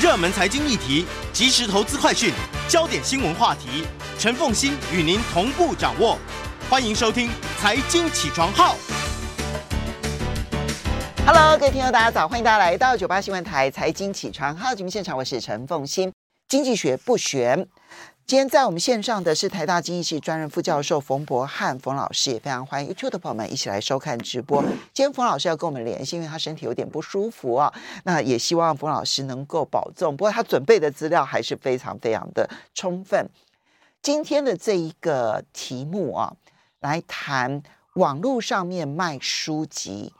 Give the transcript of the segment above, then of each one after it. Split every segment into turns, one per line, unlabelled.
热门财经议题、即时投资快讯、焦点新闻话题，陈凤欣与您同步掌握。欢迎收听《财经起床号》。
Hello，各位听众，大家早！欢迎大家来到九八新闻台《财经起床号》节目现场，我是陈凤欣。经济学不玄。今天在我们线上的是台大经济系专任副教授冯博翰冯老师，也非常欢迎 YouTube 的朋友们一起来收看直播。今天冯老师要跟我们联系，因为他身体有点不舒服啊。那也希望冯老师能够保重。不过他准备的资料还是非常非常的充分。今天的这一个题目啊，来谈网络上面卖书籍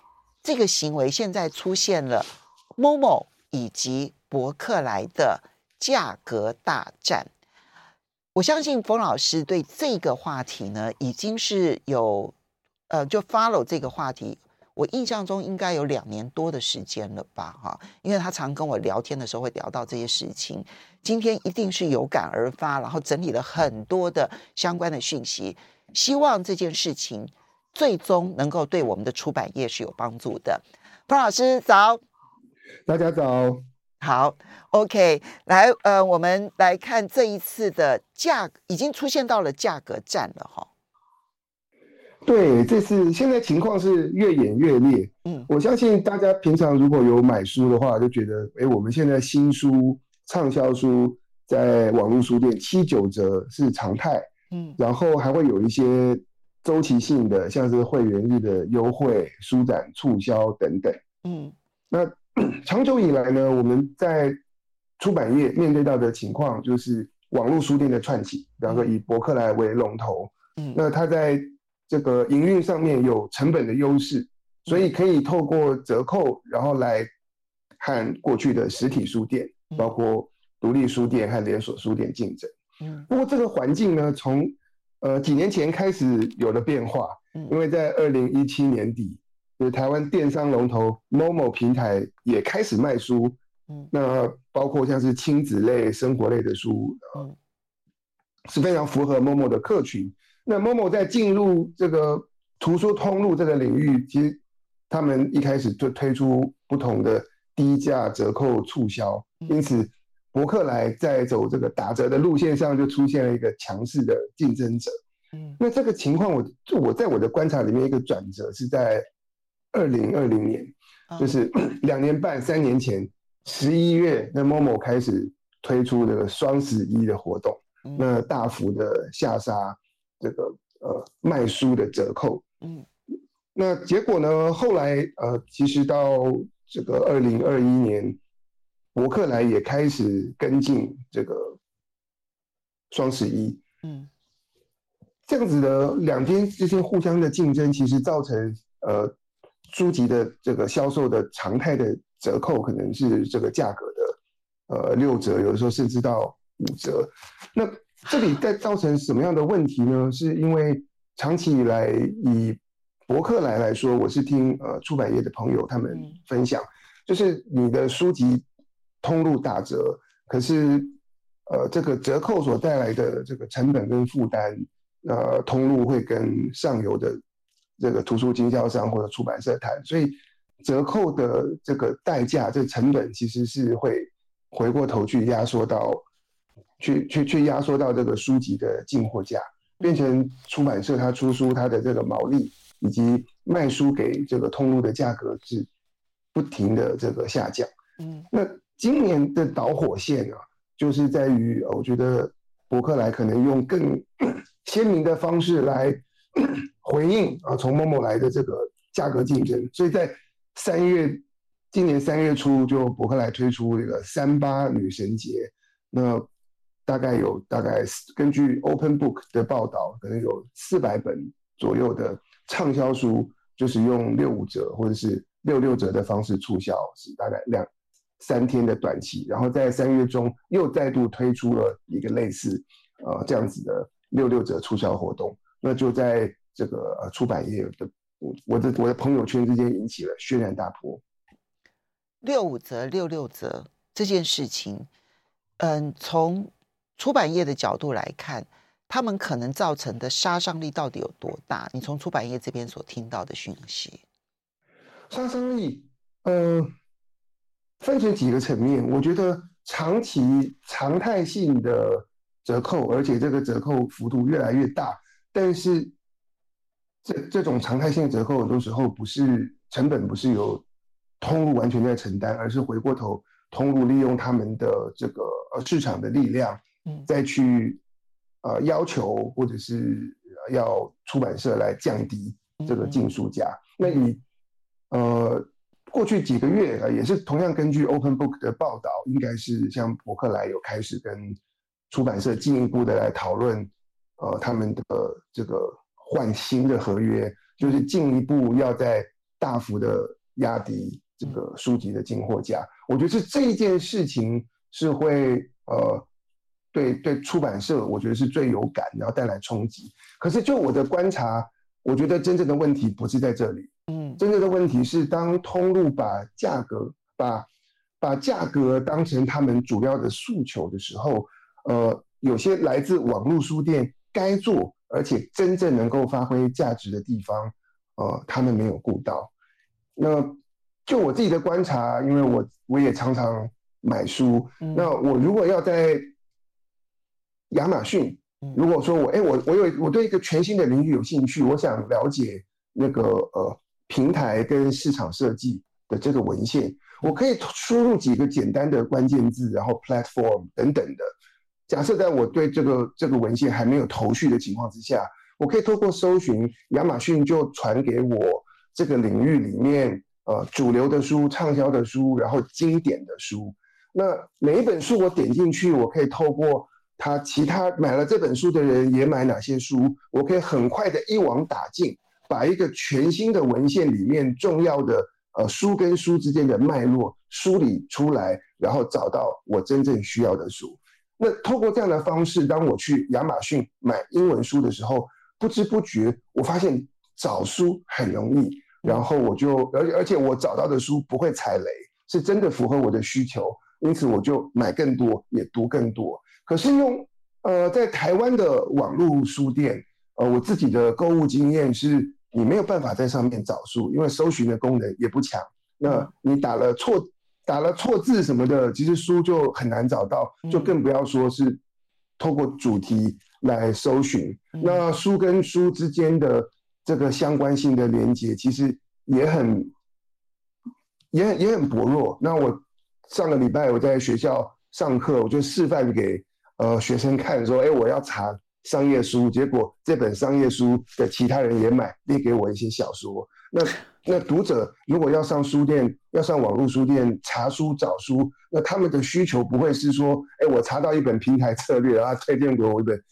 这个行为，现在出现了 Momo 以及博客来的价格大战。我相信冯老师对这个话题呢，已经是有呃，就 follow 这个话题。我印象中应该有两年多的时间了吧，哈，因为他常跟我聊天的时候会聊到这些事情。今天一定是有感而发，然后整理了很多的相关的讯息，希望这件事情最终能够对我们的出版业是有帮助的。冯老师早，
大家早。
好，OK，来，呃，我们来看这一次的价已经出现到了价格战了，哈。
对，这次现在情况是越演越烈。嗯，我相信大家平常如果有买书的话，就觉得，哎，我们现在新书畅销书在网络书店七九折是常态。嗯，然后还会有一些周期性的，像是会员日的优惠、书展促销等等。嗯，那。长久以来呢，我们在出版业面对到的情况就是网络书店的串起，比方说以博客来为龙头，嗯，那它在这个营运上面有成本的优势，所以可以透过折扣，然后来和过去的实体书店，包括独立书店和连锁书店竞争。嗯，不过这个环境呢，从呃几年前开始有了变化，因为在二零一七年底。就是台湾电商龙头 Momo 平台也开始卖书，嗯，那包括像是亲子类、生活类的书，嗯，是非常符合 Momo 的客群。那 Momo 在进入这个图书通路这个领域，其实他们一开始就推出不同的低价折扣促销，因此博客来在走这个打折的路线上就出现了一个强势的竞争者。嗯，那这个情况，我就我在我的观察里面，一个转折是在。二零二零年，就是 两年半、三年前，十一月，那 Momo 开始推出这个双十一的活动，那大幅的下杀这个呃卖书的折扣。嗯，那结果呢？后来呃，其实到这个二零二一年，博客来也开始跟进这个双十一。嗯，这样子的两边之间互相的竞争，其实造成呃。书籍的这个销售的常态的折扣可能是这个价格的，呃六折，有的时候甚至到五折。那这里在造成什么样的问题呢？是因为长期以来以博客来来说，我是听呃出版业的朋友他们分享，就是你的书籍通路打折，可是呃这个折扣所带来的这个成本跟负担，呃通路会跟上游的。这个图书经销商或者出版社谈，所以折扣的这个代价，这个成本其实是会回过头去压缩到，去去去压缩到这个书籍的进货价，变成出版社它出书它的这个毛利以及卖书给这个通路的价格是不停的这个下降。嗯，那今年的导火线啊，就是在于我觉得伯克莱可能用更 鲜明的方式来。回应啊，从某某来的这个价格竞争，所以在三月，今年三月初就博客来推出这个三八女神节，那大概有大概根据 Open Book 的报道，可能有四百本左右的畅销书，就是用六五折或者是六六折的方式促销，是大概两三天的短期，然后在三月中又再度推出了一个类似呃这样子的六六折促销活动。那就在这个出版业的我我的我的朋友圈之间引起了轩然大波。
六五折、六六折这件事情，嗯，从出版业的角度来看，他们可能造成的杀伤力到底有多大？你从出版业这边所听到的讯息，
杀伤力，呃，分成几个层面。我觉得长期常态性的折扣，而且这个折扣幅度越来越大。但是这这种常态性折扣，很多时候不是成本不是由通路完全在承担，而是回过头通路利用他们的这个呃市场的力量，嗯，再去呃要求或者是要出版社来降低这个竞书价。那你呃。过去几个月啊，也是同样根据 Open Book 的报道，应该是像伯克莱有开始跟出版社进一步的来讨论，呃，他们的这个换新的合约，就是进一步要在大幅的压低这个书籍的进货价。我觉得是这一件事情是会呃，对对出版社，我觉得是最有感，然后带来冲击。可是就我的观察，我觉得真正的问题不是在这里。嗯，真正的问题是，当通路把价格把把价格当成他们主要的诉求的时候，呃，有些来自网络书店该做而且真正能够发挥价值的地方，呃，他们没有顾到。那就我自己的观察，因为我我也常常买书，嗯、那我如果要在亚马逊，如果说我哎、欸、我我有我对一个全新的领域有兴趣，我想了解那个呃。平台跟市场设计的这个文献，我可以输入几个简单的关键字，然后 platform 等等的。假设在我对这个这个文献还没有头绪的情况之下，我可以透过搜寻，亚马逊就传给我这个领域里面呃主流的书、畅销的书，然后经典的书。那每一本书我点进去，我可以透过他其他买了这本书的人也买哪些书，我可以很快的一网打尽。把一个全新的文献里面重要的呃书跟书之间的脉络梳理出来，然后找到我真正需要的书。那透过这样的方式，当我去亚马逊买英文书的时候，不知不觉我发现找书很容易，然后我就而且而且我找到的书不会踩雷，是真的符合我的需求，因此我就买更多，也读更多。可是用呃在台湾的网络书店，呃我自己的购物经验是。你没有办法在上面找书，因为搜寻的功能也不强。那你打了错，打了错字什么的，其实书就很难找到，就更不要说是透过主题来搜寻。那书跟书之间的这个相关性的连接，其实也很、也很、也很薄弱。那我上个礼拜我在学校上课，我就示范给呃学生看，说：“哎，我要查。”商业书，结果这本商业书的其他人也买，列给我一些小说。那那读者如果要上书店，要上网络书店查书找书，那他们的需求不会是说，哎，我查到一本平台策略然后，推荐给我一本，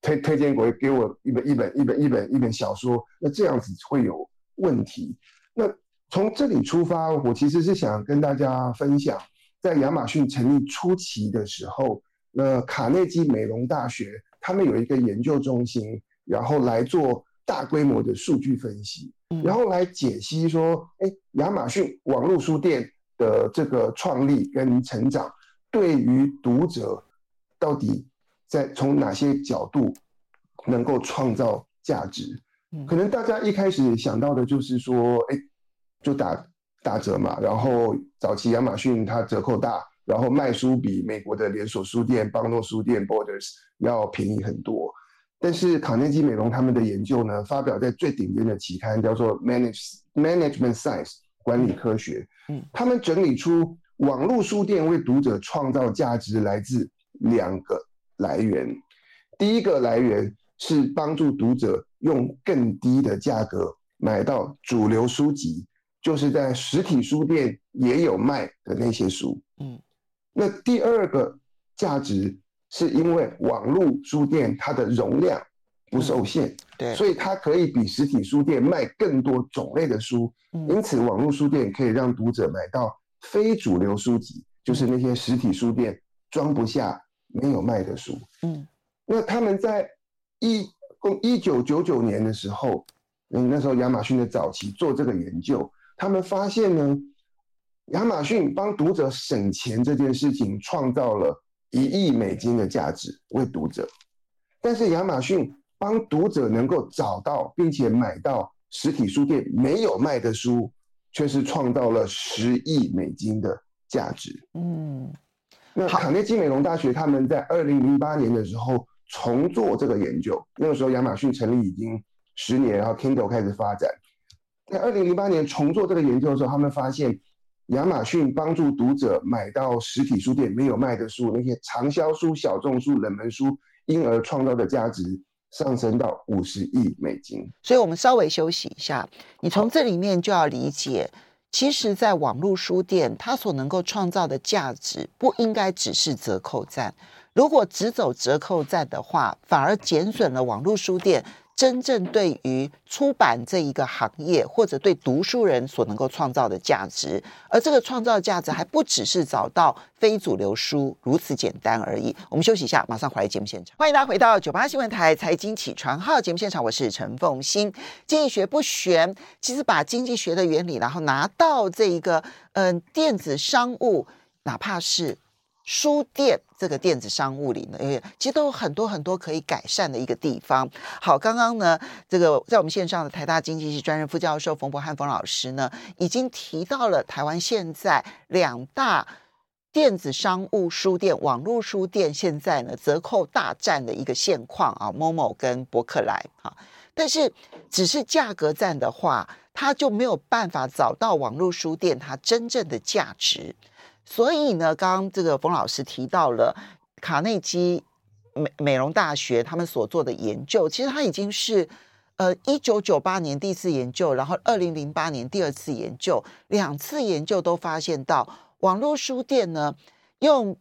推推荐给给我一本一本一本一本一本小说，那这样子会有问题。那从这里出发，我其实是想跟大家分享，在亚马逊成立初期的时候，那卡内基梅隆大学。他们有一个研究中心，然后来做大规模的数据分析，然后来解析说，哎，亚马逊网络书店的这个创立跟成长，对于读者到底在从哪些角度能够创造价值？可能大家一开始想到的就是说，哎，就打打折嘛，然后早期亚马逊它折扣大。然后卖书比美国的连锁书店邦诺书店 Borders 要便宜很多，但是卡内基美容他们的研究呢，发表在最顶尖的期刊，叫做 Manage Management Science 管理科学。嗯，他们整理出网络书店为读者创造价值来自两个来源，第一个来源是帮助读者用更低的价格买到主流书籍，就是在实体书店也有卖的那些书。嗯。那第二个价值是因为网络书店它的容量不受限，嗯、对，所以它可以比实体书店卖更多种类的书，嗯、因此网络书店可以让读者买到非主流书籍，就是那些实体书店装不下、没有卖的书。嗯，那他们在一共一九九九年的时候，嗯，那时候亚马逊的早期做这个研究，他们发现呢。亚马逊帮读者省钱这件事情创造了一亿美金的价值为读者，但是亚马逊帮读者能够找到并且买到实体书店没有卖的书，却是创造了十亿美金的价值。嗯，那卡内基梅隆大学他们在二零零八年的时候重做这个研究，那个时候亚马逊成立已经十年，然后 Kindle 开始发展。在二零零八年重做这个研究的时候，他们发现亚马逊帮助读者买到实体书店没有卖的书，那些畅销书、小众书、冷门书，因而创造的价值上升到五十亿美金。
所以，我们稍微休息一下，你从这里面就要理解，其实，在网络书店，它所能够创造的价值，不应该只是折扣战。如果只走折扣战的话，反而减损了网络书店。真正对于出版这一个行业，或者对读书人所能够创造的价值，而这个创造价值还不只是找到非主流书如此简单而已。我们休息一下，马上回来节目现场。欢迎大家回到九八新闻台财经起床号节目现场，我是陈凤欣。经济学不玄，其实把经济学的原理，然后拿到这一个嗯、呃、电子商务，哪怕是。书店这个电子商务里呢，其实都有很多很多可以改善的一个地方。好，刚刚呢，这个在我们线上的台大经济系专任副教授冯博翰冯老师呢，已经提到了台湾现在两大电子商务书店、网络书店现在呢折扣大战的一个现况啊，Momo 跟博客来啊。但是只是价格战的话，它就没有办法找到网络书店它真正的价值。所以呢，刚刚这个冯老师提到了卡内基美美容大学他们所做的研究，其实它已经是呃一九九八年第一次研究，然后二零零八年第二次研究，两次研究都发现到网络书店呢用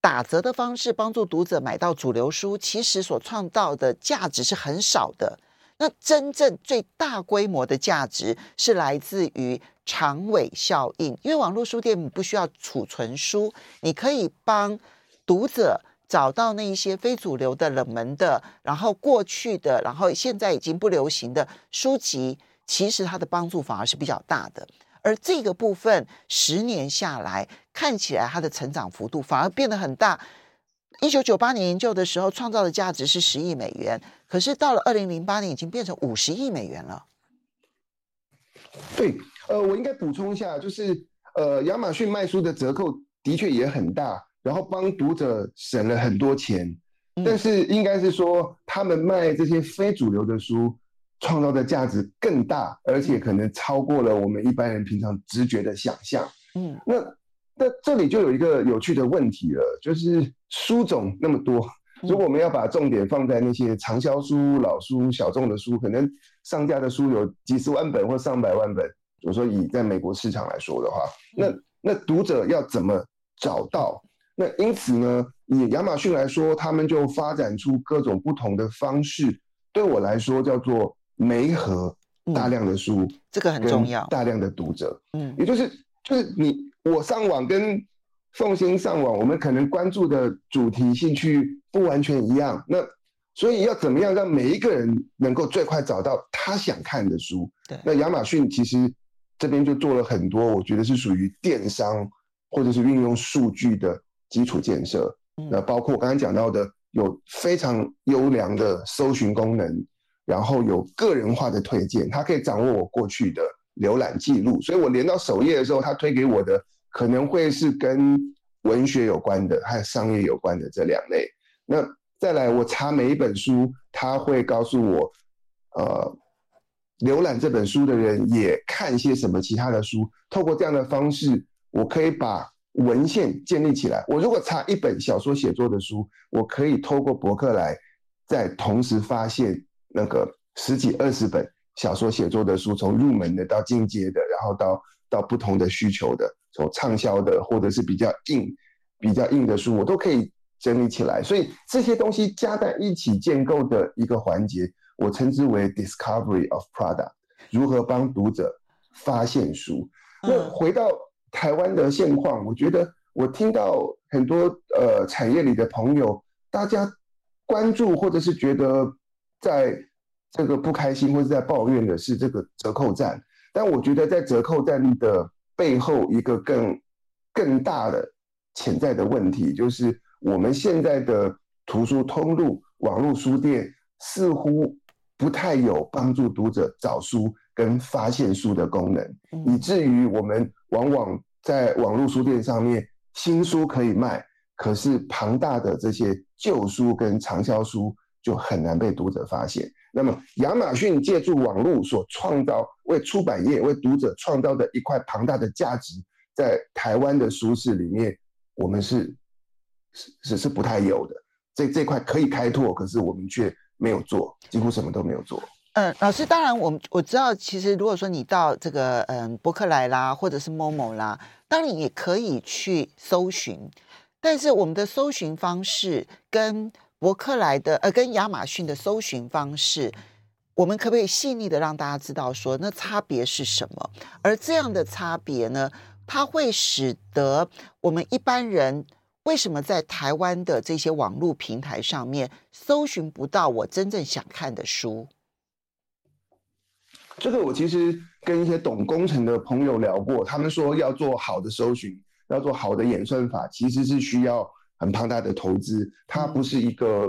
打折的方式帮助读者买到主流书，其实所创造的价值是很少的。那真正最大规模的价值是来自于长尾效应，因为网络书店不需要储存书，你可以帮读者找到那一些非主流的、冷门的，然后过去的，然后现在已经不流行的书籍，其实它的帮助反而是比较大的。而这个部分十年下来，看起来它的成长幅度反而变得很大。一九九八年研究的时候，创造的价值是十亿美元，可是到了二零零八年，已经变成五十亿美元了。
对，呃，我应该补充一下，就是呃，亚马逊卖书的折扣的确也很大，然后帮读者省了很多钱，嗯、但是应该是说，他们卖这些非主流的书，创造的价值更大，而且可能超过了我们一般人平常直觉的想象。嗯，那。那这里就有一个有趣的问题了，就是书种那么多，如果我们要把重点放在那些畅销书、老书、小众的书，可能上架的书有几十万本或上百万本。我说以在美国市场来说的话，那那读者要怎么找到？那因此呢，以亚马逊来说，他们就发展出各种不同的方式。对我来说，叫做媒合大量的书，
这个很重要，
大量的读者，嗯，也就是就是你。我上网跟凤馨上网，我们可能关注的主题、兴趣不完全一样。那所以要怎么样让每一个人能够最快找到他想看的书？对，那亚马逊其实这边就做了很多，我觉得是属于电商或者是运用数据的基础建设。那包括我刚才讲到的，有非常优良的搜寻功能，然后有个人化的推荐，它可以掌握我过去的浏览记录，所以我连到首页的时候，它推给我的。可能会是跟文学有关的，还有商业有关的这两类。那再来，我查每一本书，他会告诉我，呃，浏览这本书的人也看些什么其他的书。透过这样的方式，我可以把文献建立起来。我如果查一本小说写作的书，我可以透过博客来，再同时发现那个十几二十本小说写作的书，从入门的到进阶的，然后到到不同的需求的。所畅销的，或者是比较硬、比较硬的书，我都可以整理起来。所以这些东西加在一起建构的一个环节，我称之为 discovery of product，如何帮读者发现书。那回到台湾的现况，我觉得我听到很多呃产业里的朋友，大家关注或者是觉得在这个不开心或者在抱怨的是这个折扣战，但我觉得在折扣战的。背后一个更更大的潜在的问题，就是我们现在的图书通路、网络书店似乎不太有帮助读者找书跟发现书的功能，以至于我们往往在网络书店上面新书可以卖，可是庞大的这些旧书跟畅销书就很难被读者发现。那么亚马逊借助网络所创造，为出版业、为读者创造的一块庞大的价值，在台湾的书市里面，我们是是是是不太有的。这这块可以开拓，可是我们却没有做，几乎什么都没有做。
嗯，老师，当然我们我知道，其实如果说你到这个嗯博客来啦，或者是某某啦，当然也可以去搜寻，但是我们的搜寻方式跟博客来的呃跟亚马逊的搜寻方式，我们可不可以细腻的让大家知道说那差别是什么？而这样的差别呢，它会使得我们一般人为什么在台湾的这些网络平台上面搜寻不到我真正想看的书？
这个我其实跟一些懂工程的朋友聊过，他们说要做好的搜寻，要做好的演算法，其实是需要很庞大的投资，它不是一个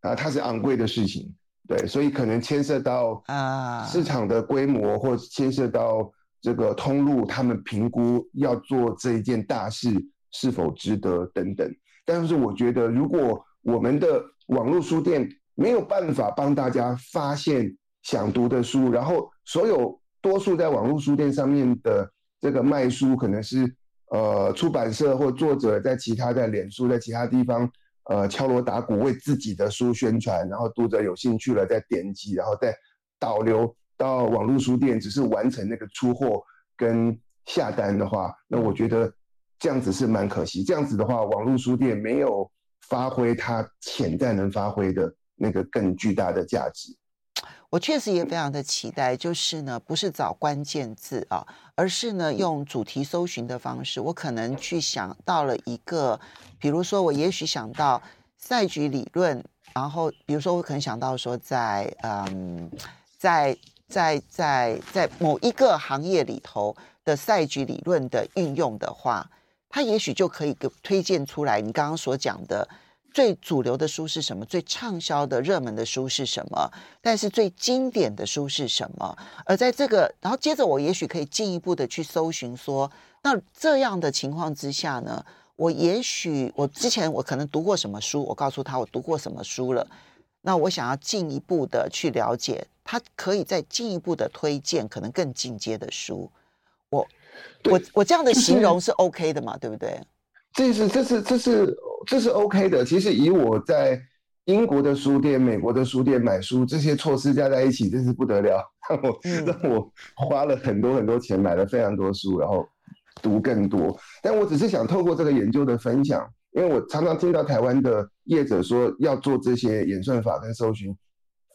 啊，它是昂贵的事情，对，所以可能牵涉到啊市场的规模，或牵涉到这个通路，他们评估要做这一件大事是否值得等等。但是我觉得，如果我们的网络书店没有办法帮大家发现。想读的书，然后所有多数在网络书店上面的这个卖书，可能是呃出版社或作者在其他的脸书在其他地方呃敲锣打鼓为自己的书宣传，然后读者有兴趣了再点击，然后再导流到网络书店，只是完成那个出货跟下单的话，那我觉得这样子是蛮可惜。这样子的话，网络书店没有发挥它潜在能发挥的那个更巨大的价值。
我确实也非常的期待，就是呢，不是找关键字啊，而是呢用主题搜寻的方式，我可能去想到了一个，比如说我也许想到赛局理论，然后比如说我可能想到说在嗯，在在在在某一个行业里头的赛局理论的运用的话，它也许就可以给推荐出来你刚刚所讲的。最主流的书是什么？最畅销的热门的书是什么？但是最经典的书是什么？而在这个，然后接着我也许可以进一步的去搜寻说，那这样的情况之下呢，我也许我之前我可能读过什么书，我告诉他我读过什么书了，那我想要进一步的去了解，他可以再进一步的推荐可能更进阶的书。我我我这样的形容是 OK 的嘛？对不对？
这是这是这是这是 OK 的。其实以我在英国的书店、美国的书店买书这些措施加在一起，真是不得了，让我让我花了很多很多钱买了非常多书，然后读更多。但我只是想透过这个研究的分享，因为我常常听到台湾的业者说要做这些演算法跟搜寻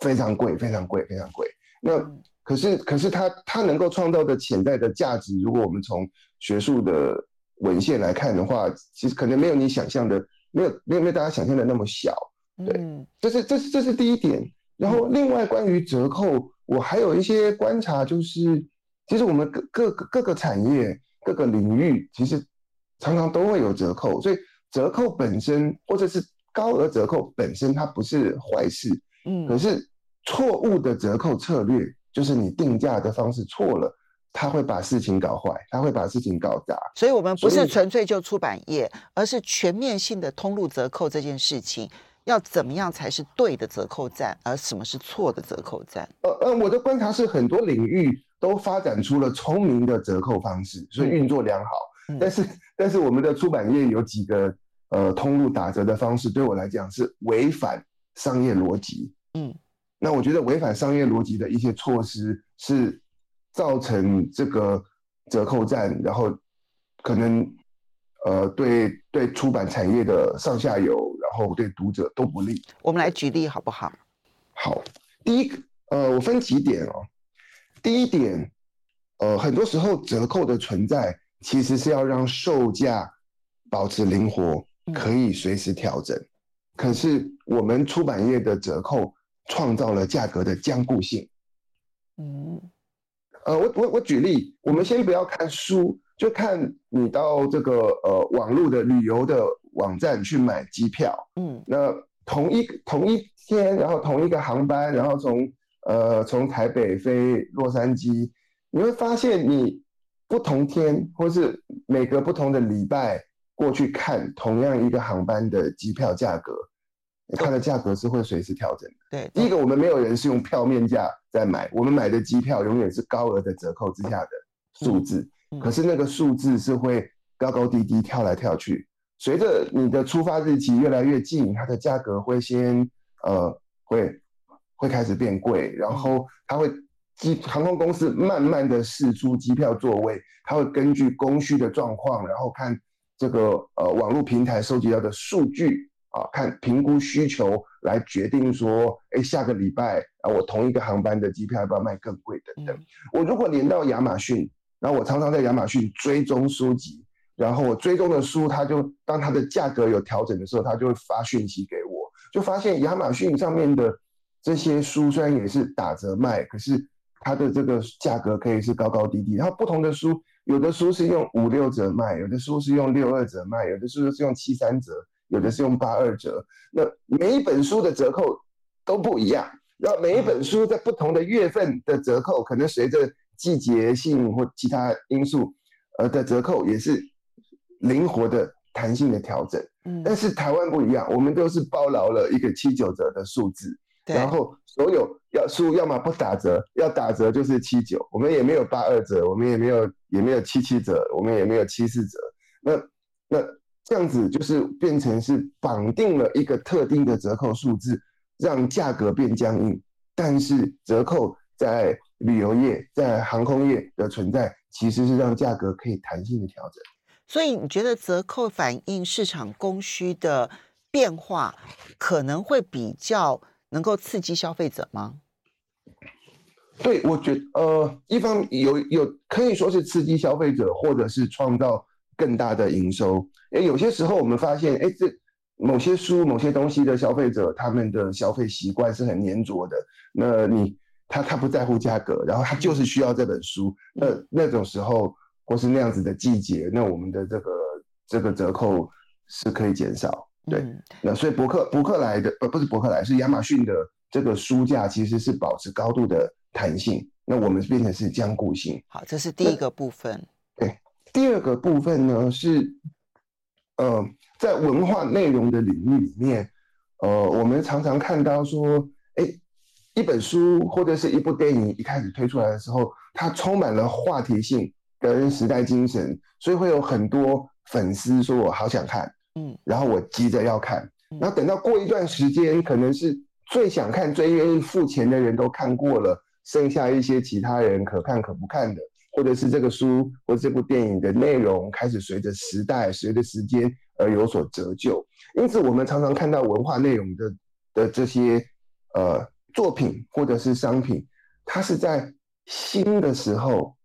非常贵、非常贵、非常贵。那可是可是他他能够创造的潜在的价值，如果我们从学术的文献来看的话，其实可能没有你想象的，没有没有没有大家想象的那么小，对，嗯、这是这是这是第一点。然后另外关于折扣，我还有一些观察，就是其实我们各各个各个产业各个领域，其实常常都会有折扣，所以折扣本身或者是高额折扣本身它不是坏事，嗯，可是错误的折扣策略就是你定价的方式错了。他会把事情搞坏，他会把事情搞砸。
所以，我们不是纯粹就出版业，而是全面性的通路折扣这件事情，要怎么样才是对的折扣战，而什么是错的折扣战？
呃呃，我的观察是，很多领域都发展出了聪明的折扣方式，所以运作良好。嗯、但是，但是我们的出版业有几个呃通路打折的方式，对我来讲是违反商业逻辑。嗯，那我觉得违反商业逻辑的一些措施是。造成这个折扣战，然后可能呃对对出版产业的上下游，然后对读者都不利。
我们来举例好不好？
好，第一个呃，我分几点哦。第一点，呃，很多时候折扣的存在其实是要让售价保持灵活，可以随时调整。嗯。可是我们出版业的折扣创造了价格的僵固性。嗯。呃，我我我举例，我们先不要看书，就看你到这个呃网络的旅游的网站去买机票，嗯，那同一同一天，然后同一个航班，然后从呃从台北飞洛杉矶，你会发现你不同天或是每隔不同的礼拜过去看同样一个航班的机票价格，它的价格是会随时调整的。
对，
第一个我们没有人是用票面价在买，我们买的机票永远是高额的折扣之下的数字，可是那个数字是会高高低低跳来跳去，随着你的出发日期越来越近，它的价格会先呃会会开始变贵，然后它会。机航空公司慢慢的释出机票座位，它会根据供需的状况，然后看这个呃网络平台收集到的数据啊，看评估需求来决定说，哎，下个礼拜啊，我同一个航班的机票要不要卖更贵等等。我如果连到亚马逊，然后我常常在亚马逊追踪书籍，然后我追踪的书，它就当它的价格有调整的时候，它就会发讯息给我，就发现亚马逊上面的这些书虽然也是打折卖，可是。它的这个价格可以是高高低低，然后不同的书，有的书是用五六折卖，有的书是用六二折卖，有的书是用七三折，有的是用八二折。那每一本书的折扣都不一样，然后每一本书在不同的月份的折扣，可能随着季节性或其他因素，呃的折扣也是灵活的、弹性的调整。嗯，但是台湾不一样，我们都是包牢了一个七九折的数字。然后所有要书要么不打折，要打折就是七九，我们也没有八二折，我们也没有也没有七七折，我们也没有七四折。那那这样子就是变成是绑定了一个特定的折扣数字，让价格变僵硬。但是折扣在旅游业、在航空业的存在，其实是让价格可以弹性的调整。
所以你觉得折扣反映市场供需的变化，可能会比较？能够刺激消费者吗？
对，我觉得呃，一方有有可以说是刺激消费者，或者是创造更大的营收。诶，有些时候我们发现，诶，这某些书、某些东西的消费者，他们的消费习惯是很粘着的。那你他他不在乎价格，然后他就是需要这本书。那那种时候，或是那样子的季节，那我们的这个这个折扣是可以减少。对，嗯、那所以博客博客来的不不是博客来，是亚马逊的这个书架其实是保持高度的弹性。那我们变成是僵固性。
好，这是第一个部分。
对，第二个部分呢是，呃，在文化内容的领域里面，呃，我们常常看到说，哎，一本书或者是一部电影一开始推出来的时候，它充满了话题性跟时代精神，所以会有很多粉丝说我好想看。嗯，然后我急着要看，然后等到过一段时间，可能是最想看、最愿意付钱的人都看过了，剩下一些其他人可看可不看的，或者是这个书或这部电影的内容开始随着时代、随着时间而有所折旧。因此，我们常常看到文化内容的的这些呃作品或者是商品，它是在新的时候。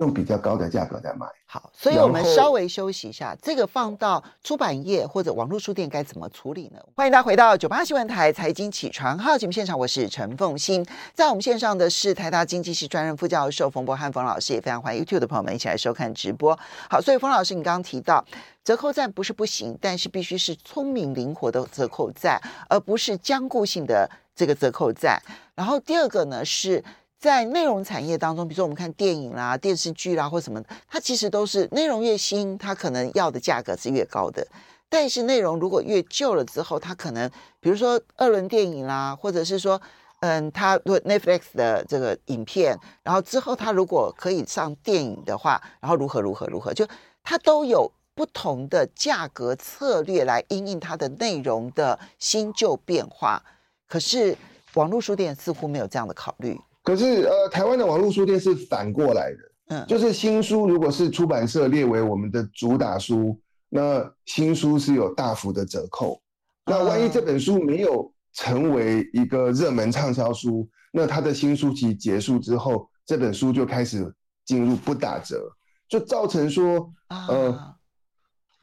用比较高的价格在卖。
好，所以我们稍微休息一下。这个放到出版业或者网络书店该怎么处理呢？欢迎大家回到九八新闻台财经起床号节目现场，我是陈凤欣。在我们线上的是台大经济系专任副教授冯博翰冯老师，也非常欢迎 YouTube 的朋友们一起来收看直播。好，所以冯老师，你刚刚提到折扣战不是不行，但是必须是聪明灵活的折扣战，而不是僵固性的这个折扣战。然后第二个呢是。在内容产业当中，比如说我们看电影啦、电视剧啦或什么，它其实都是内容越新，它可能要的价格是越高的。但是内容如果越旧了之后，它可能比如说二轮电影啦，或者是说，嗯，它 Netflix 的这个影片，然后之后它如果可以上电影的话，然后如何如何如何，就它都有不同的价格策略来因应它的内容的新旧变化。可是网络书店似乎没有这样的考虑。
可是，呃，台湾的网络书店是反过来的，嗯，就是新书如果是出版社列为我们的主打书，那新书是有大幅的折扣。那万一这本书没有成为一个热门畅销书，那它的新书期结束之后，这本书就开始进入不打折，就造成说，呃，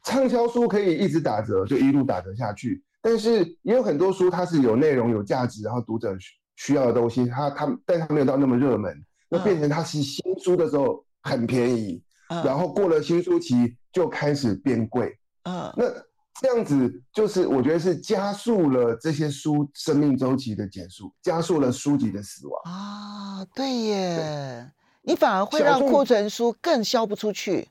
畅销书可以一直打折，就一路打折下去。但是也有很多书，它是有内容、有价值，然后读者。需要的东西，它它，但它没有到那么热门，那变成它是新书的时候很便宜，嗯、然后过了新书期就开始变贵，嗯，那这样子就是我觉得是加速了这些书生命周期的结束，加速了书籍的死亡啊，
对耶，对。你反而会让库存书更销不出去，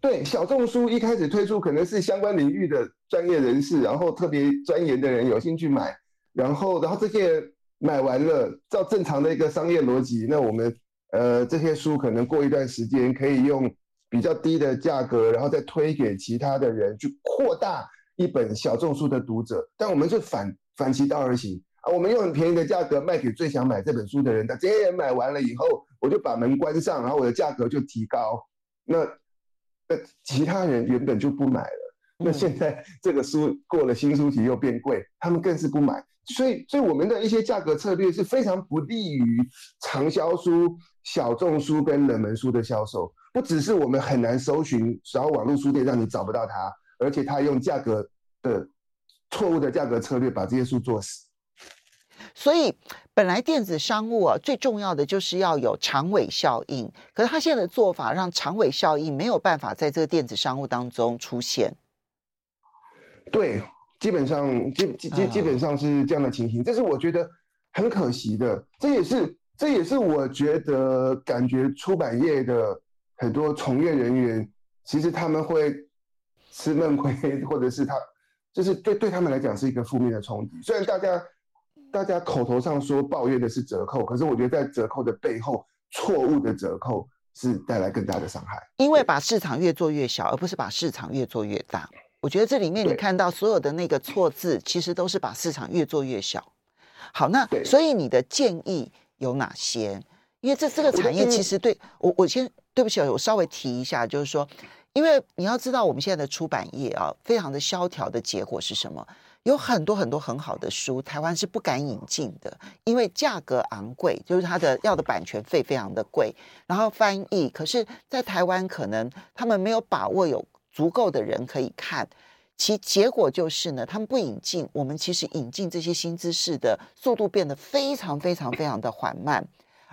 对，小众书一开始推出可能是相关领域的专业人士，然后特别钻研的人有兴趣买，然后然后这些买完了，照正常的一个商业逻辑，那我们呃这些书可能过一段时间可以用比较低的价格，然后再推给其他的人，去扩大一本小众书的读者。但我们是反反其道而行啊，我们用很便宜的价格卖给最想买这本书的人，他这些人买完了以后，我就把门关上，然后我的价格就提高，那。那其他人原本就不买了，那现在这个书过了新书期又变贵，他们更是不买。所以，所以我们的一些价格策略是非常不利于长销书、小众书跟冷门书的销售。不只是我们很难搜寻，然后网络书店让你找不到它，而且它用价格的错误的价格策略把这些书做死。
所以，本来电子商务啊，最重要的就是要有长尾效应。可是他现在的做法，让长尾效应没有办法在这个电子商务当中出现。
对，基本上基基基基本上是这样的情形，这是我觉得很可惜的。这也是这也是我觉得感觉出版业的很多从业人员，其实他们会吃闷亏，或者是他就是对对他们来讲是一个负面的冲击。虽然大家。大家口头上说抱怨的是折扣，可是我觉得在折扣的背后，错误的折扣是带来更大的伤害。
因为把市场越做越小，而不是把市场越做越大。我觉得这里面你看到所有的那个错字，其实都是把市场越做越小。好，那所以你的建议有哪些？因为这这个产业其实对我，我先对不起，我稍微提一下，就是说，因为你要知道我们现在的出版业啊，非常的萧条的结果是什么？有很多很多很好的书，台湾是不敢引进的，因为价格昂贵，就是它的要的版权费非常的贵，然后翻译，可是，在台湾可能他们没有把握有足够的人可以看，其结果就是呢，他们不引进，我们其实引进这些新知识的速度变得非常非常非常的缓慢，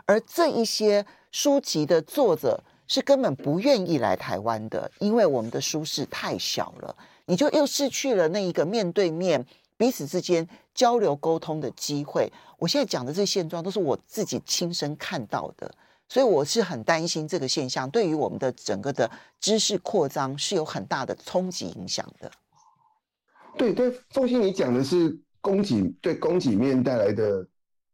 而这一些书籍的作者是根本不愿意来台湾的，因为我们的书市太小了。你就又失去了那一个面对面彼此之间交流沟通的机会。我现在讲的这些现状都是我自己亲身看到的，所以我是很担心这个现象对于我们的整个的知识扩张是有很大的冲击影响的。
对对，凤欣，你讲的是供给对供给面带来的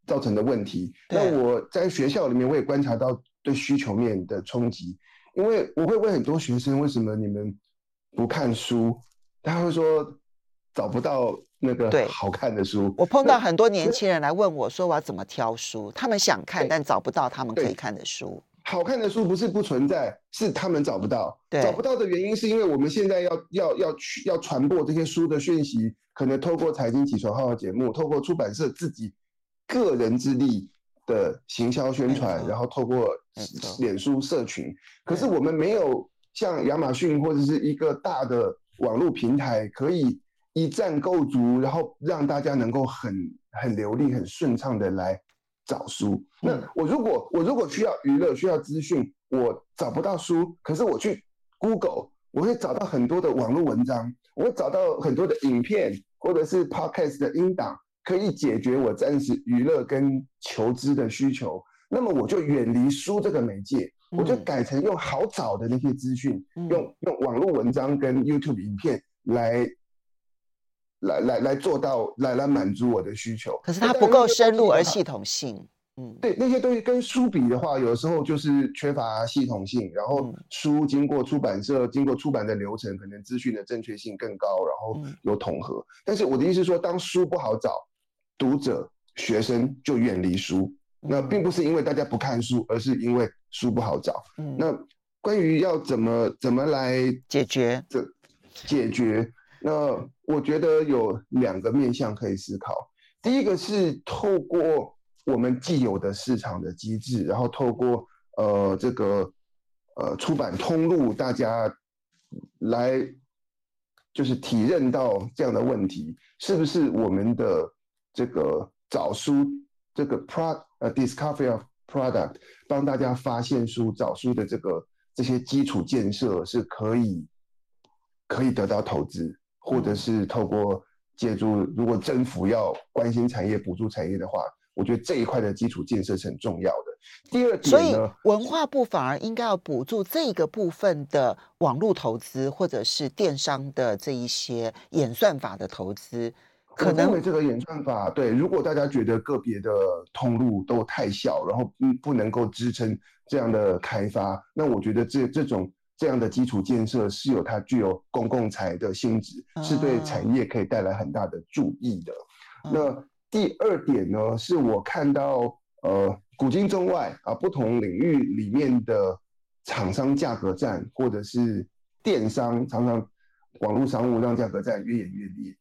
造成的问题。那我在学校里面我也观察到对需求面的冲击，因为我会问很多学生，为什么你们不看书？他会说找不到那个好看的书。
我碰到很多年轻人来问我说，我要怎么挑书？他们想看，但找不到他们可以看的书。
好看的书不是不存在，是他们找不到。找不到的原因是因为我们现在要要要去要传播这些书的讯息，可能透过财经起床号的节目，透过出版社自己个人之力的行销宣传，然后透过脸书社群。可是我们没有像亚马逊或者是一个大的。网络平台可以一站购足，然后让大家能够很很流利、很顺畅的来找书。那我如果我如果需要娱乐、需要资讯，我找不到书，可是我去 Google，我会找到很多的网络文章，我会找到很多的影片或者是 Podcast 的音档，可以解决我暂时娱乐跟求知的需求。那么我就远离书这个媒介。我就改成用好找的那些资讯，嗯、用用网络文章跟 YouTube 影片来来来来做到来来满足我的需求。
可是它不够深入而系统性。嗯，
对，那些东西跟书比的话，有时候就是缺乏系统性。然后书经过出版社经过出版的流程，可能资讯的正确性更高，然后有统合。但是我的意思是说，当书不好找，读者学生就远离书。那并不是因为大家不看书，而是因为书不好找。嗯，那关于要怎么怎么来
解决
这解决，那我觉得有两个面向可以思考。第一个是透过我们既有的市场的机制，然后透过呃这个呃出版通路，大家来就是体认到这样的问题，是不是我们的这个找书这个 pro 呃，discovery of product，帮大家发现书、找书的这个这些基础建设是可以可以得到投资，或者是透过借助，如果政府要关心产业、补助产业的话，我觉得这一块的基础建设是很重要的。第二点，
所以文化部反而应该要补助这个部分的网络投资，或者是电商的这一些演算法的投资。可能
因为这个演算法，对，如果大家觉得个别的通路都太小，然后不不能够支撑这样的开发，那我觉得这这种这样的基础建设是有它具有公共财的性质，是对产业可以带来很大的助益的。嗯、那第二点呢，是我看到呃，古今中外啊，不同领域里面的厂商价格战，或者是电商常常网络商务让价格战越演越烈。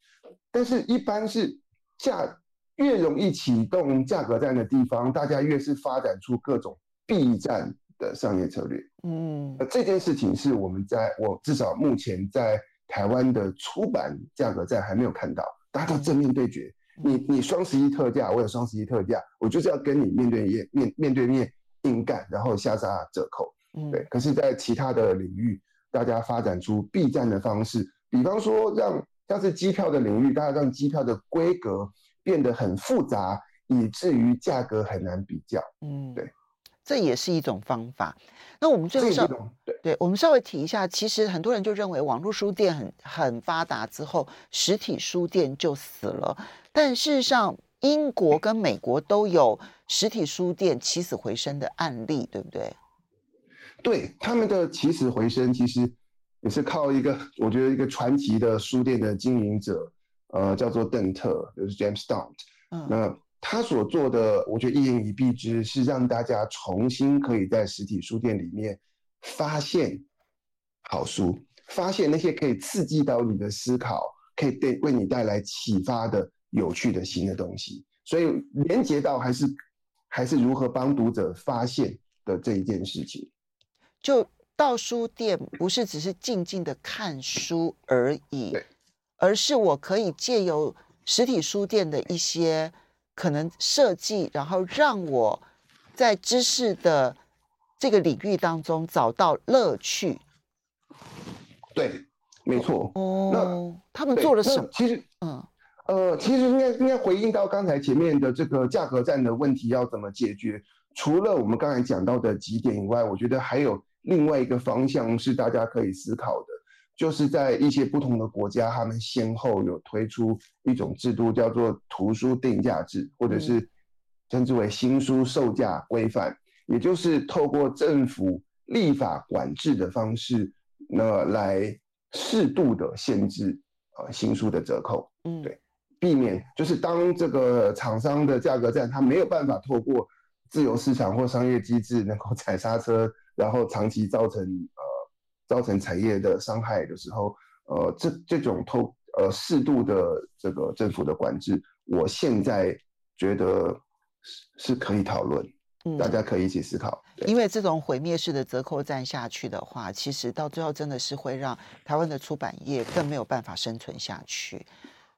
但是，一般是价越容易启动价格战的地方，大家越是发展出各种避战的商业策略。嗯，这件事情是我们在我至少目前在台湾的出版价格战还没有看到，大家都正面对决。你你双十一特价，我有双十一特价，我就是要跟你面对面面面对面硬干，然后下杀折扣。嗯，对。可是，在其他的领域，大家发展出避战的方式，比方说让。像是机票的领域，大家让机票的规格变得很复杂，以至于价格很难比较。嗯，对，
这也是一种方法。那我们最后稍对对，我们稍微提一下，其实很多人就认为网络书店很很发达之后，实体书店就死了。但事实上，英国跟美国都有实体书店起死回生的案例，对不对？
对，他们的起死回生其实。也是靠一个，我觉得一个传奇的书店的经营者，呃，叫做邓特，就是 James Stout。嗯，那他所做的，我觉得一言以蔽之，是让大家重新可以在实体书店里面发现好书，发现那些可以刺激到你的思考，可以对为你带来启发的有趣的新的东西。所以连接到还是还是如何帮读者发现的这一件事情，
就。到书店不是只是静静的看书而已，而是我可以借由实体书店的一些可能设计，然后让我在知识的这个领域当中找到乐趣。
对，没错。
哦，那他们做了什么？
其实，嗯，呃，其实应该应该回应到刚才前面的这个价格战的问题要怎么解决？除了我们刚才讲到的几点以外，我觉得还有。另外一个方向是大家可以思考的，就是在一些不同的国家，他们先后有推出一种制度，叫做图书定价制，或者是称之为新书售价规范，也就是透过政府立法管制的方式，那来适度的限制呃新书的折扣，嗯，对，避免就是当这个厂商的价格战，他没有办法透过自由市场或商业机制能够 踩刹车。然后长期造成呃造成产业的伤害的时候，呃这这种透呃适度的这个政府的管制，我现在觉得是是可以讨论，嗯，大家可以一起思考。
因为这种毁灭式的折扣战下去的话，其实到最后真的是会让台湾的出版业更没有办法生存下去。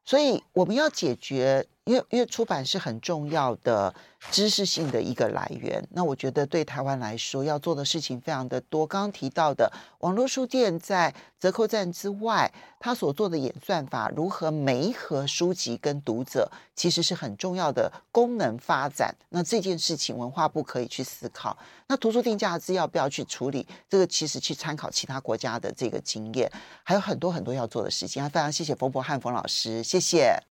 所以我们要解决，因为因为出版是很重要的知识性的一个来源。那我觉得对台湾来说，要做的事情非常的多。刚刚提到的网络书店在折扣站之外，他所做的演算法如何媒合书籍跟读者，其实是很重要的功能发展。那这件事情，文化部可以去思考。那图书定价制要不要去处理？这个其实去参考其他国家的这个经验，还有很多很多要做的事情。非常谢谢冯柏翰冯老师，谢谢。